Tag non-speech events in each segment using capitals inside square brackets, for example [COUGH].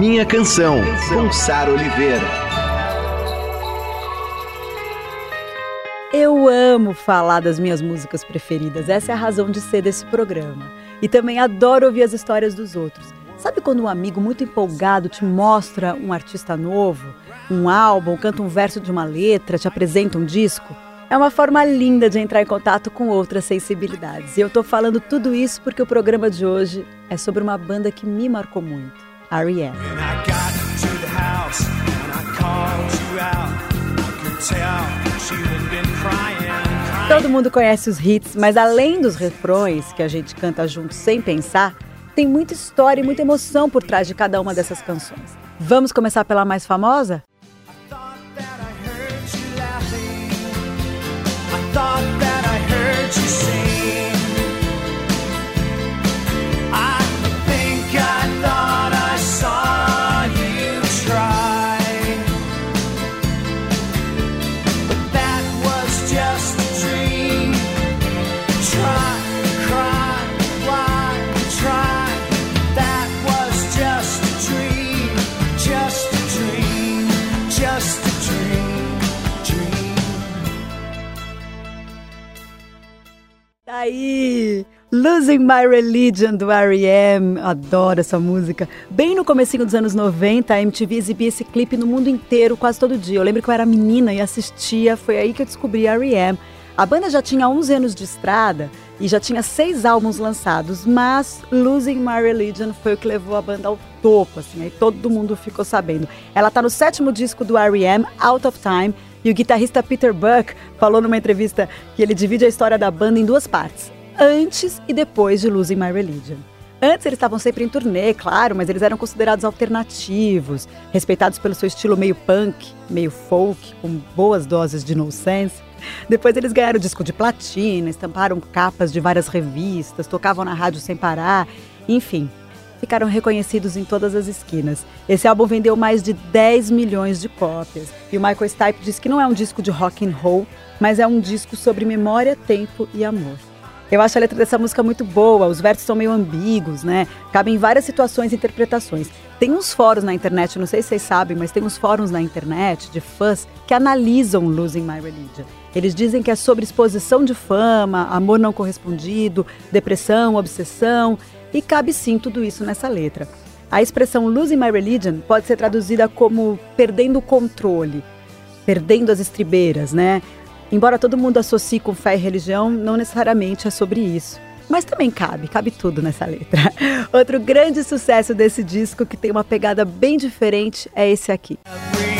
Minha Canção, com Sara Oliveira. Eu amo falar das minhas músicas preferidas, essa é a razão de ser desse programa. E também adoro ouvir as histórias dos outros. Sabe quando um amigo muito empolgado te mostra um artista novo, um álbum, canta um verso de uma letra, te apresenta um disco? É uma forma linda de entrar em contato com outras sensibilidades. E eu tô falando tudo isso porque o programa de hoje é sobre uma banda que me marcou muito, R.E.M. Todo mundo conhece os hits, mas além dos refrões que a gente canta junto sem pensar, tem muita história e muita emoção por trás de cada uma dessas canções. Vamos começar pela mais famosa? Losing My Religion do R.E.M. Adoro essa música. Bem no comecinho dos anos 90, a MTV exibia esse clipe no mundo inteiro quase todo dia. Eu lembro que eu era menina e assistia, foi aí que eu descobri R.E.M. A banda já tinha 11 anos de estrada e já tinha seis álbuns lançados, mas Losing My Religion foi o que levou a banda ao topo, assim, aí todo mundo ficou sabendo. Ela tá no sétimo disco do R.E.M., Out of Time, e o guitarrista Peter Buck falou numa entrevista que ele divide a história da banda em duas partes, antes e depois de Losing My Religion. Antes eles estavam sempre em turnê, claro, mas eles eram considerados alternativos, respeitados pelo seu estilo meio punk, meio folk, com boas doses de nonsense. Depois eles ganharam disco de platina, estamparam capas de várias revistas, tocavam na rádio sem parar, enfim, ficaram reconhecidos em todas as esquinas. Esse álbum vendeu mais de 10 milhões de cópias. E o Michael Stipe diz que não é um disco de rock and roll, mas é um disco sobre memória, tempo e amor. Eu acho a letra dessa música muito boa, os versos são meio ambíguos, né? Cabem várias situações e interpretações. Tem uns fóruns na internet, não sei se vocês sabem, mas tem uns fóruns na internet de fãs que analisam Losing My Religion. Eles dizem que é sobre exposição de fama, amor não correspondido, depressão, obsessão. E cabe sim tudo isso nessa letra. A expressão losing my religion pode ser traduzida como perdendo o controle, perdendo as estribeiras, né? Embora todo mundo associe com fé e religião, não necessariamente é sobre isso. Mas também cabe, cabe tudo nessa letra. [LAUGHS] Outro grande sucesso desse disco, que tem uma pegada bem diferente, é esse aqui. Shiny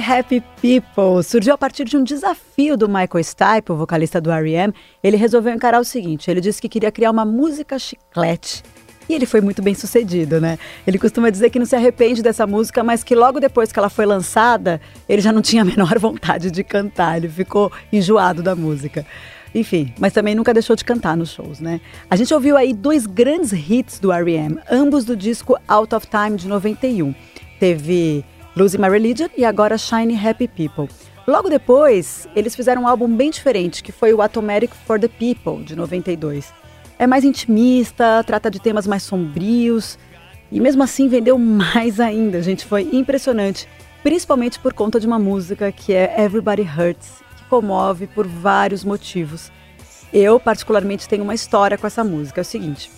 Happy People surgiu a partir de um desafio do Michael Stipe, o vocalista do R.E.M. Ele resolveu encarar o seguinte: ele disse que queria criar uma música chiclete. E ele foi muito bem sucedido, né? Ele costuma dizer que não se arrepende dessa música, mas que logo depois que ela foi lançada, ele já não tinha a menor [LAUGHS] vontade de cantar, ele ficou enjoado da música. Enfim, mas também nunca deixou de cantar nos shows, né? A gente ouviu aí dois grandes hits do R.E.M., ambos do disco Out of Time de 91. Teve Losing My Religion e agora Shiny Happy People. Logo depois, eles fizeram um álbum bem diferente, que foi o Automatic for the People, de 92. É mais intimista, trata de temas mais sombrios, e mesmo assim vendeu [LAUGHS] mais ainda, gente, foi impressionante. Principalmente por conta de uma música que é Everybody Hurts, que comove por vários motivos. Eu, particularmente, tenho uma história com essa música. É o seguinte: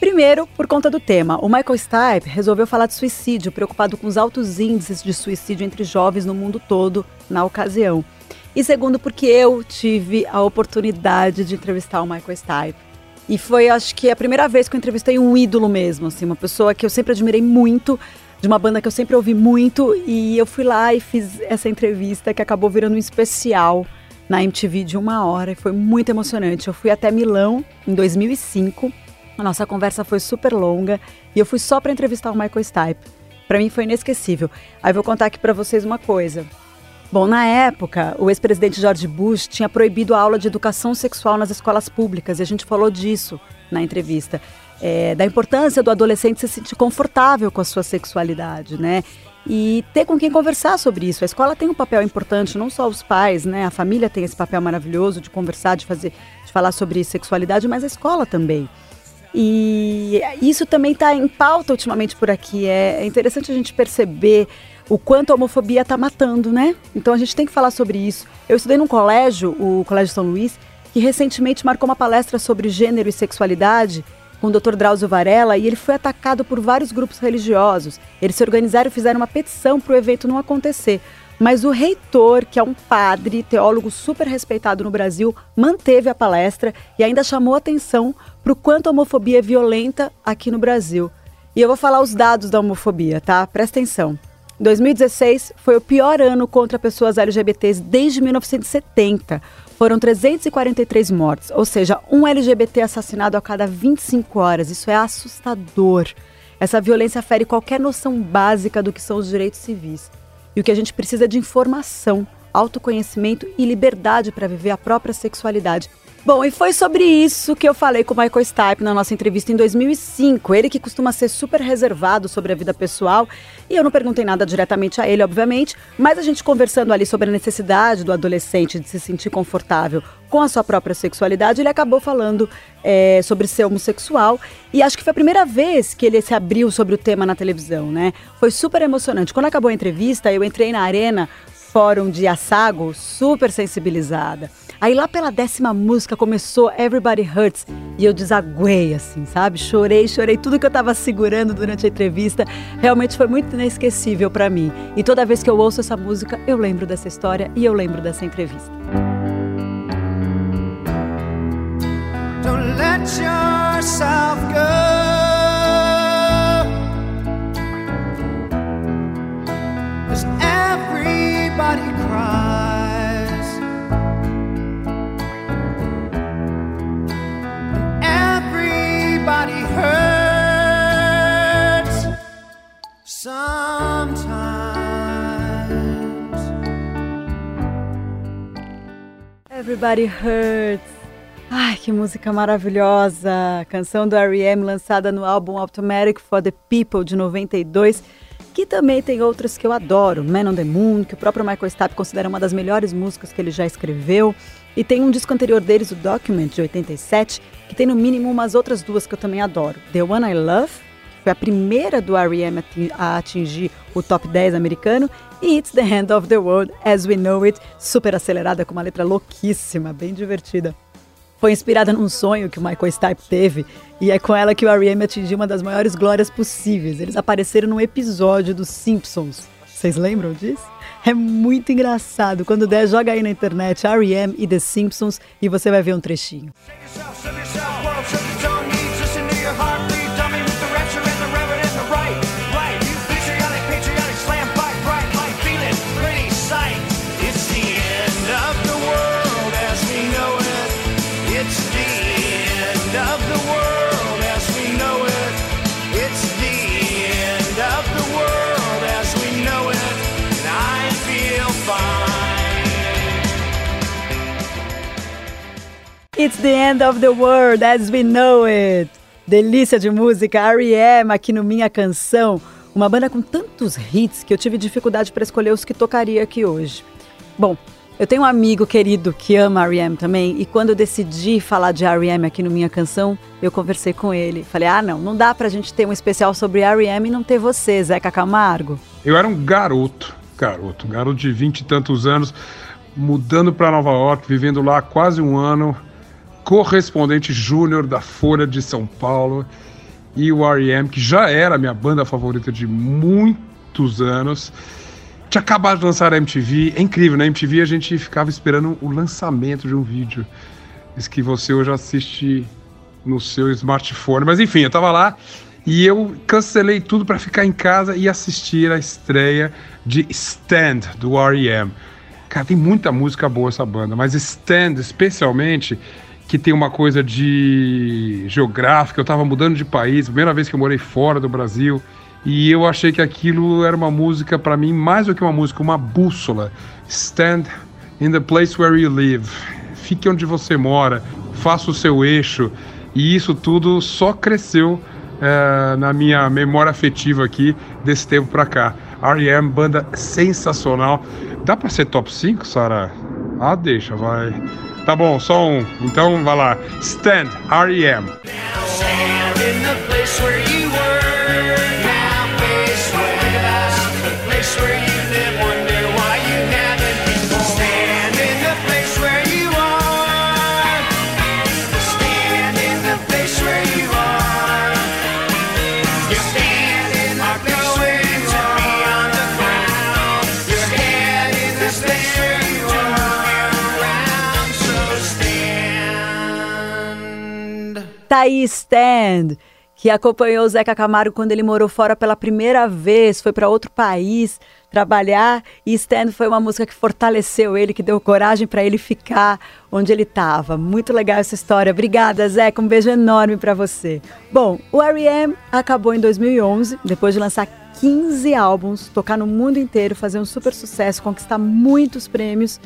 Primeiro, por conta do tema. O Michael Stipe resolveu falar de suicídio, preocupado com os altos índices de suicídio entre jovens no mundo todo na ocasião. E segundo, porque eu tive a oportunidade de entrevistar o Michael Stipe. E foi, acho que, a primeira vez que eu entrevistei um ídolo mesmo, assim, uma pessoa que eu sempre admirei muito, de uma banda que eu sempre ouvi muito. E eu fui lá e fiz essa entrevista que acabou virando um especial na MTV de uma hora. E foi muito emocionante. Eu fui até Milão em 2005 a nossa conversa foi super longa e eu fui só para entrevistar o Michael Stipe. Para mim foi inesquecível. Aí vou contar aqui para vocês uma coisa. Bom, na época, o ex-presidente George Bush tinha proibido a aula de educação sexual nas escolas públicas e a gente falou disso na entrevista. É, da importância do adolescente se sentir confortável com a sua sexualidade, né? E ter com quem conversar sobre isso. A escola tem um papel importante, não só os pais, né? A família tem esse papel maravilhoso de conversar, de fazer, de falar sobre sexualidade, mas a escola também. E isso também está em pauta ultimamente por aqui. É, é interessante a gente perceber o quanto a homofobia está matando, né? Então a gente tem que falar sobre isso. Eu estudei num colégio, o Colégio São Luís, que recentemente marcou uma palestra sobre gênero e sexualidade com o Dr. Drauzio Varela e ele foi atacado por vários grupos religiosos. Eles se organizaram e fizeram uma petição para o evento não acontecer. Mas o reitor, que é um padre, teólogo super respeitado no Brasil, manteve a palestra e ainda chamou atenção para o quanto a homofobia é violenta aqui no Brasil. E eu vou falar os dados da homofobia, tá? Presta atenção. 2016 foi o pior ano contra pessoas LGBTs desde 1970. Foram 343 mortes, ou seja, um LGBT assassinado a cada 25 horas. Isso é assustador. Essa violência fere qualquer noção básica do que são os direitos civis. E o que a gente precisa é de informação, autoconhecimento e liberdade para viver a própria sexualidade. Bom, e foi sobre isso que eu falei com o Michael Stipe na nossa entrevista em 2005. Ele que costuma ser super reservado sobre a vida pessoal. E eu não perguntei nada diretamente a ele, obviamente, mas a gente conversando ali sobre a necessidade do adolescente de se sentir confortável com a sua própria sexualidade, ele acabou falando é, sobre ser homossexual. E acho que foi a primeira vez que ele se abriu sobre o tema na televisão, né? Foi super emocionante. Quando acabou a entrevista, eu entrei na arena Fórum de Assago, super sensibilizada. Aí lá pela décima música começou Everybody Hurts e eu desaguei, assim, sabe? Chorei, chorei tudo que eu tava segurando durante a entrevista. Realmente foi muito inesquecível para mim. E toda vez que eu ouço essa música, eu lembro dessa história e eu lembro dessa entrevista. Everybody hurts. Ai, que música maravilhosa! Canção do R.E.M. lançada no álbum Automatic for the People de 92 que também tem outras que eu adoro, Man on the Moon, que o próprio Michael Stipe considera uma das melhores músicas que ele já escreveu. E tem um disco anterior deles, o Document, de 87, que tem no mínimo umas outras duas que eu também adoro. The One I Love, foi a primeira do R.E.M. a atingir o top 10 americano, e It's the End of the World as We Know It, super acelerada com uma letra louquíssima, bem divertida. Foi inspirada num sonho que o Michael Stipe teve e é com ela que o R.E.M. atingiu uma das maiores glórias possíveis. Eles apareceram num episódio dos Simpsons. Vocês lembram disso? É muito engraçado. Quando der, joga aí na internet R.E.M. e The Simpsons e você vai ver um trechinho. It's the end of the world as we know it. Delícia de música, R.E.M. aqui no Minha Canção. Uma banda com tantos hits que eu tive dificuldade para escolher os que tocaria aqui hoje. Bom, eu tenho um amigo querido que ama R.E.M. também e quando eu decidi falar de R.E.M. aqui no Minha Canção, eu conversei com ele. Falei, ah não, não dá pra gente ter um especial sobre R.E.M. e não ter você, Zeca Camargo. Eu era um garoto, garoto, um garoto de vinte e tantos anos, mudando para Nova York, vivendo lá quase um ano, correspondente júnior da Folha de São Paulo. e o R.E.M., que já era minha banda favorita de muitos anos. Tinha acabado de lançar a MTV. É incrível, na MTV a gente ficava esperando o lançamento de um vídeo. Isso que você hoje assiste no seu smartphone. Mas enfim, eu tava lá e eu cancelei tudo para ficar em casa e assistir a estreia de Stand, do R.E.M. Cara, tem muita música boa essa banda, mas Stand, especialmente, que tem uma coisa de geográfica. Eu tava mudando de país, primeira vez que eu morei fora do Brasil, e eu achei que aquilo era uma música para mim mais do que uma música, uma bússola. Stand in the place where you live. Fique onde você mora, faça o seu eixo. E isso tudo só cresceu é, na minha memória afetiva aqui desse tempo pra cá. R.E.M., banda sensacional. Dá pra ser top 5, Sara? Ah, deixa, vai. Tá bom, só um. Então vai lá. Stand, R.E.M. Thaís Stand, que acompanhou o Zeca Camargo quando ele morou fora pela primeira vez, foi para outro país trabalhar e Stand foi uma música que fortaleceu ele, que deu coragem para ele ficar onde ele estava. Muito legal essa história. Obrigada, Zeca. Um beijo enorme para você. Bom, o R.E.M. acabou em 2011, depois de lançar 15 álbuns, tocar no mundo inteiro, fazer um super sucesso, conquistar muitos prêmios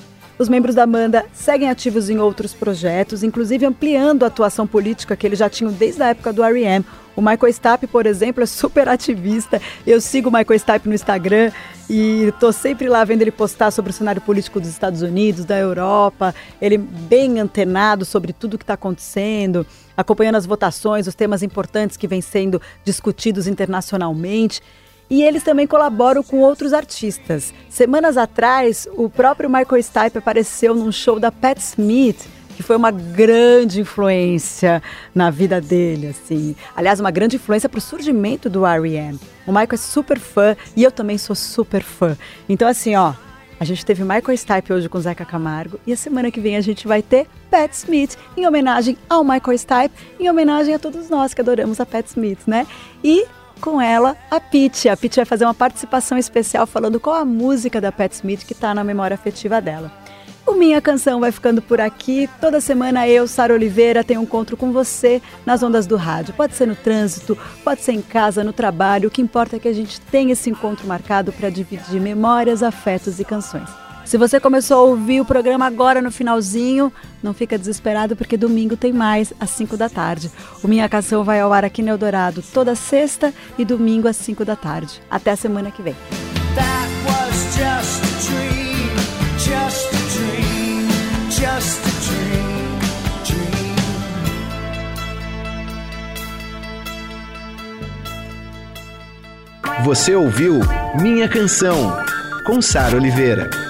os membros da banda seguem ativos em outros projetos, inclusive ampliando a atuação política que eles já tinham desde a época do R.E.M. O Michael Stipe, por exemplo, é super ativista. Eu sigo o Michael Stipe no Instagram e estou sempre lá vendo ele postar sobre o cenário político dos Estados Unidos, da Europa. Ele bem antenado sobre tudo o que está acontecendo, acompanhando as votações, os temas importantes que vêm sendo discutidos internacionalmente. E eles também colaboram com outros artistas. Semanas atrás, o próprio Michael Stipe apareceu num show da Pat Smith, que foi uma grande influência na vida dele, assim. Aliás, uma grande influência para o surgimento do R.E.M. O Michael é super fã e eu também sou super fã. Então, assim, ó, a gente teve Michael Stipe hoje com Zeca Camargo e a semana que vem a gente vai ter Pat Smith em homenagem ao Michael Stipe, em homenagem a todos nós que adoramos a Pat Smith, né? E com ela a Pete. A Pete vai fazer uma participação especial falando qual a música da Pat Smith que está na memória afetiva dela. O Minha Canção vai ficando por aqui. Toda semana eu, Sara Oliveira, tenho um encontro com você nas ondas do rádio. Pode ser no trânsito, pode ser em casa, no trabalho. O que importa é que a gente tenha esse encontro marcado para dividir memórias, afetos e canções. Se você começou a ouvir o programa agora no finalzinho, não fica desesperado porque domingo tem mais às 5 da tarde. O Minha Canção vai ao ar aqui no Eldorado toda sexta e domingo às 5 da tarde. Até a semana que vem. Você ouviu Minha Canção, com Sara Oliveira.